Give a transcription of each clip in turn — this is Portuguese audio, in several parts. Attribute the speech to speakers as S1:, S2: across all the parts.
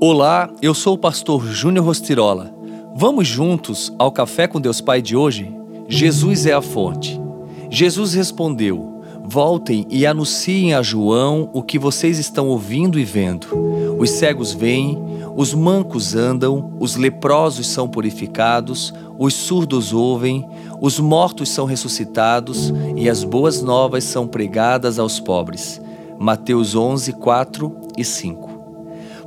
S1: Olá, eu sou o pastor Júnior Rostirola. Vamos juntos ao Café com Deus Pai de hoje? Jesus é a fonte. Jesus respondeu: Voltem e anunciem a João o que vocês estão ouvindo e vendo. Os cegos veem, os mancos andam, os leprosos são purificados, os surdos ouvem, os mortos são ressuscitados e as boas novas são pregadas aos pobres. Mateus 11, 4 e 5.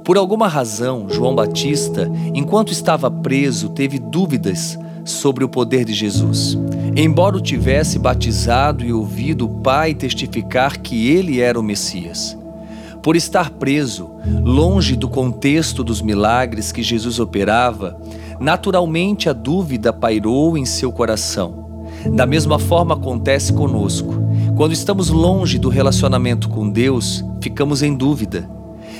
S1: Por alguma razão, João Batista, enquanto estava preso, teve dúvidas sobre o poder de Jesus. Embora o tivesse batizado e ouvido o Pai testificar que ele era o Messias. Por estar preso, longe do contexto dos milagres que Jesus operava, naturalmente a dúvida pairou em seu coração. Da mesma forma acontece conosco. Quando estamos longe do relacionamento com Deus, ficamos em dúvida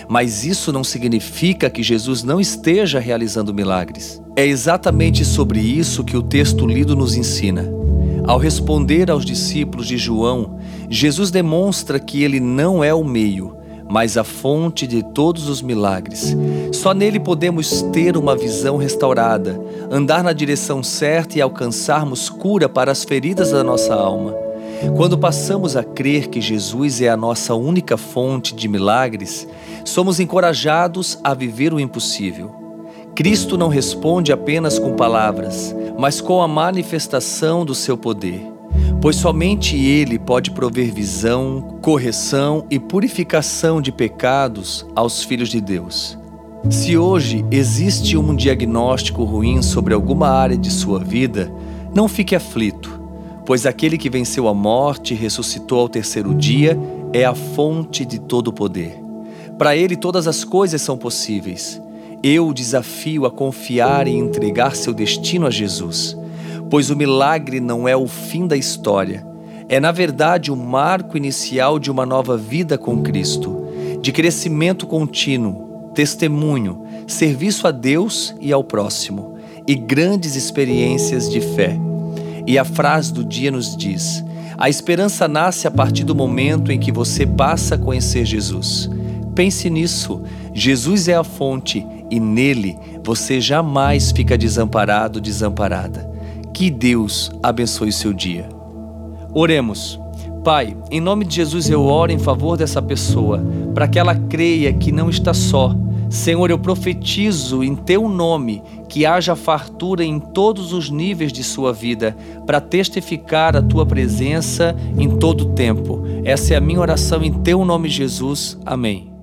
S1: mas isso não significa que Jesus não esteja realizando milagres. É exatamente sobre isso que o texto lido nos ensina. Ao responder aos discípulos de João, Jesus demonstra que ele não é o meio, mas a fonte de todos os milagres. Só nele podemos ter uma visão restaurada, andar na direção certa e alcançarmos cura para as feridas da nossa alma. Quando passamos a crer que Jesus é a nossa única fonte de milagres, somos encorajados a viver o impossível. Cristo não responde apenas com palavras, mas com a manifestação do seu poder, pois somente Ele pode prover visão, correção e purificação de pecados aos filhos de Deus. Se hoje existe um diagnóstico ruim sobre alguma área de sua vida, não fique aflito pois aquele que venceu a morte e ressuscitou ao terceiro dia é a fonte de todo poder. Para ele todas as coisas são possíveis. Eu o desafio a confiar e entregar seu destino a Jesus, pois o milagre não é o fim da história, é na verdade o marco inicial de uma nova vida com Cristo, de crescimento contínuo, testemunho, serviço a Deus e ao próximo, e grandes experiências de fé. E a frase do dia nos diz: a esperança nasce a partir do momento em que você passa a conhecer Jesus. Pense nisso. Jesus é a fonte e nele você jamais fica desamparado, desamparada. Que Deus abençoe seu dia. Oremos. Pai, em nome de Jesus eu oro em favor dessa pessoa, para que ela creia que não está só Senhor, eu profetizo em teu nome que haja fartura em todos os níveis de sua vida para testificar a tua presença em todo o tempo. Essa é a minha oração em teu nome, Jesus. Amém.